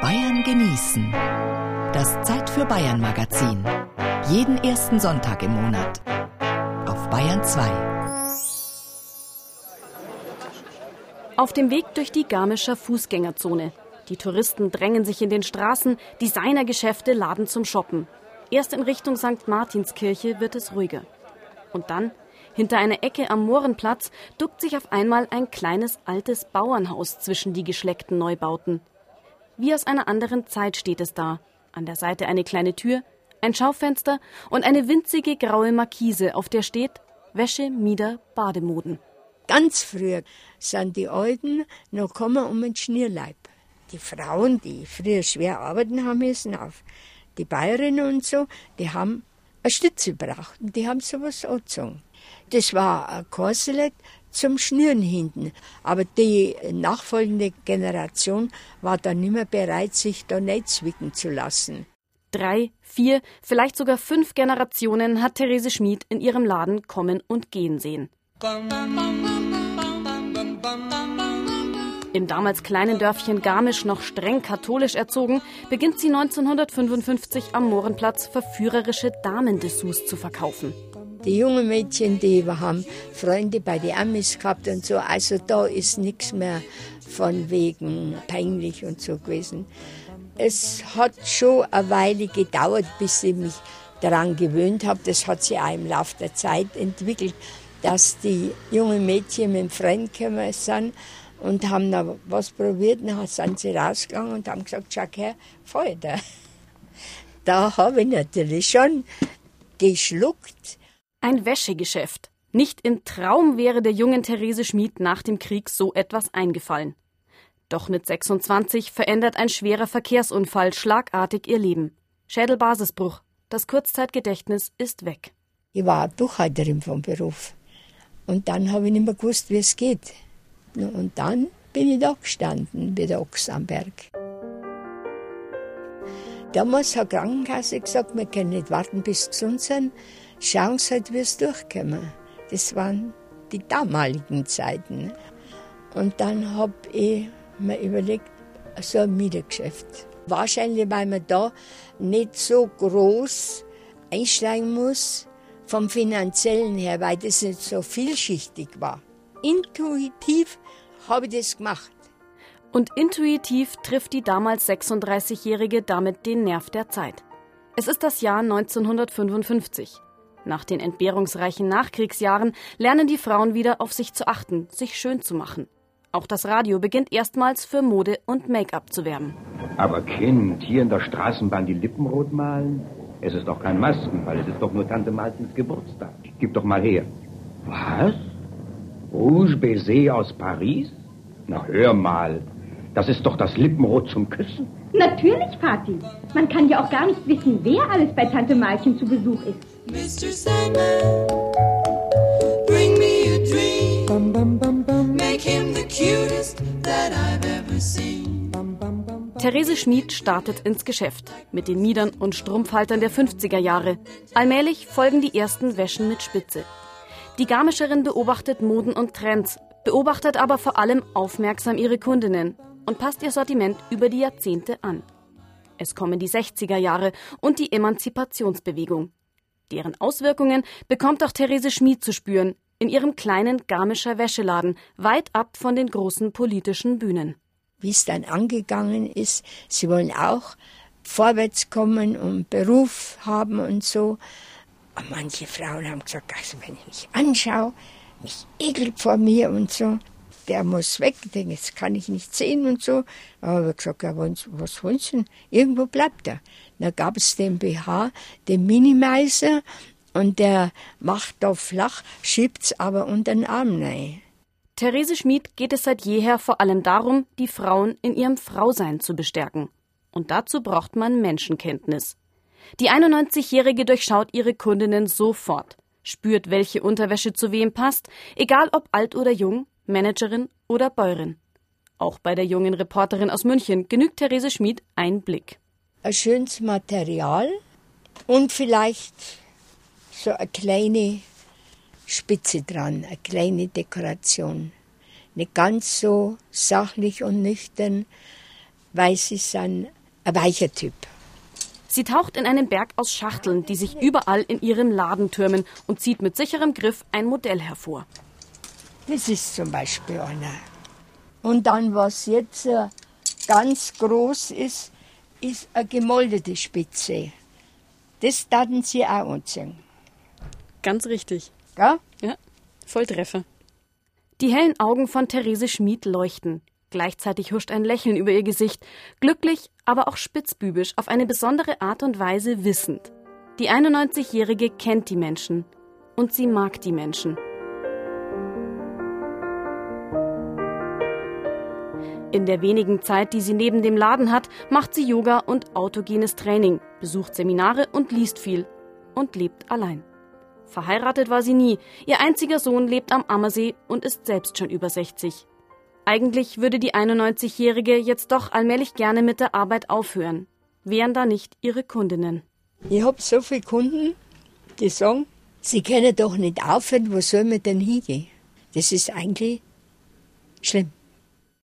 Bayern genießen. Das Zeit für Bayern Magazin. Jeden ersten Sonntag im Monat. Auf Bayern 2. Auf dem Weg durch die Garmischer Fußgängerzone. Die Touristen drängen sich in den Straßen, Designergeschäfte laden zum Shoppen. Erst in Richtung St. Martinskirche wird es ruhiger. Und dann, hinter einer Ecke am Mohrenplatz, duckt sich auf einmal ein kleines altes Bauernhaus zwischen die geschleckten Neubauten. Wie aus einer anderen Zeit steht es da. An der Seite eine kleine Tür, ein Schaufenster und eine winzige graue Markise, auf der steht Wäsche, Mieder, Bademoden. Ganz früher sind die Alten noch gekommen um den Schnürleib. Die Frauen, die früher schwer arbeiten haben müssen, auf die Bayerinnen und so, die haben eine Stütze braucht und die haben sowas angezogen. Das war ein Korselet, zum Schnüren hinten. Aber die nachfolgende Generation war dann nicht mehr bereit, sich da nicht zwicken zu lassen. Drei, vier, vielleicht sogar fünf Generationen hat Therese Schmid in ihrem Laden kommen und gehen sehen. Im damals kleinen Dörfchen Garmisch noch streng katholisch erzogen, beginnt sie 1955 am Mohrenplatz verführerische Damendessous zu verkaufen. Die jungen Mädchen, die haben Freunde bei den Amis gehabt und so. Also da ist nichts mehr von wegen peinlich und so gewesen. Es hat schon eine Weile gedauert, bis ich mich daran gewöhnt habe. Das hat sich auch im Laufe der Zeit entwickelt, dass die jungen Mädchen mit dem Freund gekommen sind und haben da was probiert. Dann sind sie rausgegangen und haben gesagt, schau her, Feuer. Da habe ich natürlich schon geschluckt ein Wäschegeschäft. Nicht im Traum wäre der jungen Therese Schmid nach dem Krieg so etwas eingefallen. Doch mit 26 verändert ein schwerer Verkehrsunfall schlagartig ihr Leben. Schädelbasisbruch. Das Kurzzeitgedächtnis ist weg. Ich war Buchhalterin vom Beruf. Und dann habe ich nicht mehr gewusst, wie es geht. Und dann bin ich da gestanden, bei der Ochs am Berg. Damals hat die Krankenkasse gesagt, wir können nicht warten, bis sie gesund sind schauen Sie halt, wie es durchkommen. Das waren die damaligen Zeiten. Und dann habe ich mir überlegt, so ein Mietergeschäft. Wahrscheinlich, weil man da nicht so groß einsteigen muss vom finanziellen her, weil das nicht so vielschichtig war. Intuitiv habe ich das gemacht. Und intuitiv trifft die damals 36-Jährige damit den Nerv der Zeit. Es ist das Jahr 1955. Nach den entbehrungsreichen Nachkriegsjahren lernen die Frauen wieder auf sich zu achten, sich schön zu machen. Auch das Radio beginnt erstmals für Mode und Make-up zu werben. Aber Kind, hier in der Straßenbahn die Lippen rot malen? Es ist doch kein Maskenfall, es ist doch nur Tante Martins Geburtstag. Gib doch mal her. Was? Rouge Baiser aus Paris? Na hör mal, das ist doch das Lippenrot zum Küssen. Natürlich, Vati. Man kann ja auch gar nicht wissen, wer alles bei Tante Malchen zu Besuch ist. Mr. Sandman, bring me a dream. Bum, bum, bum, bum. Make him the cutest that I've ever seen. Therese Schmid startet ins Geschäft mit den Miedern und Strumpfhaltern der 50er Jahre. Allmählich folgen die ersten Wäschen mit Spitze. Die Garmischerin beobachtet Moden und Trends, beobachtet aber vor allem aufmerksam ihre Kundinnen und passt ihr Sortiment über die Jahrzehnte an. Es kommen die 60er Jahre und die Emanzipationsbewegung. Deren Auswirkungen bekommt auch Therese Schmid zu spüren, in ihrem kleinen Garmischer Wäscheladen, weit ab von den großen politischen Bühnen. Wie es dann angegangen ist, sie wollen auch vorwärts kommen und Beruf haben und so. Und manche Frauen haben gesagt, also wenn ich mich anschaue, mich ekelt vor mir und so der muss weg, denke, das kann ich nicht sehen und so. Aber ich gesagt, ja, was wollen Sie denn? Irgendwo bleibt er. Da gab es den BH, den Minimizer, und der macht da flach, schiebt's aber unter den Arm rein. Therese Schmid geht es seit jeher vor allem darum, die Frauen in ihrem Frausein zu bestärken. Und dazu braucht man Menschenkenntnis. Die 91-Jährige durchschaut ihre Kundinnen sofort, spürt, welche Unterwäsche zu wem passt, egal ob alt oder jung, Managerin oder Bäuerin. Auch bei der jungen Reporterin aus München genügt Therese Schmid ein Blick. Ein schönes Material und vielleicht so eine kleine Spitze dran, eine kleine Dekoration. Nicht ganz so sachlich und nüchtern, weil sie sind ein weicher Typ. Sie taucht in einen Berg aus Schachteln, die sich überall in ihrem Laden türmen und zieht mit sicherem Griff ein Modell hervor. Das ist zum Beispiel einer. Und dann, was jetzt äh, ganz groß ist, ist eine gemoldete Spitze. Das daten sie auch anziehen. Ganz richtig. Gell? Ja, Volltreffer. Die hellen Augen von Therese Schmid leuchten. Gleichzeitig huscht ein Lächeln über ihr Gesicht, glücklich, aber auch spitzbübisch, auf eine besondere Art und Weise wissend. Die 91-Jährige kennt die Menschen und sie mag die Menschen. In der wenigen Zeit, die sie neben dem Laden hat, macht sie Yoga und autogenes Training, besucht Seminare und liest viel und lebt allein. Verheiratet war sie nie. Ihr einziger Sohn lebt am Ammersee und ist selbst schon über 60. Eigentlich würde die 91-Jährige jetzt doch allmählich gerne mit der Arbeit aufhören. Wären da nicht ihre Kundinnen? Ich habe so viele Kunden, die sagen, sie können doch nicht aufhören, wo soll man denn hingehen? Das ist eigentlich schlimm.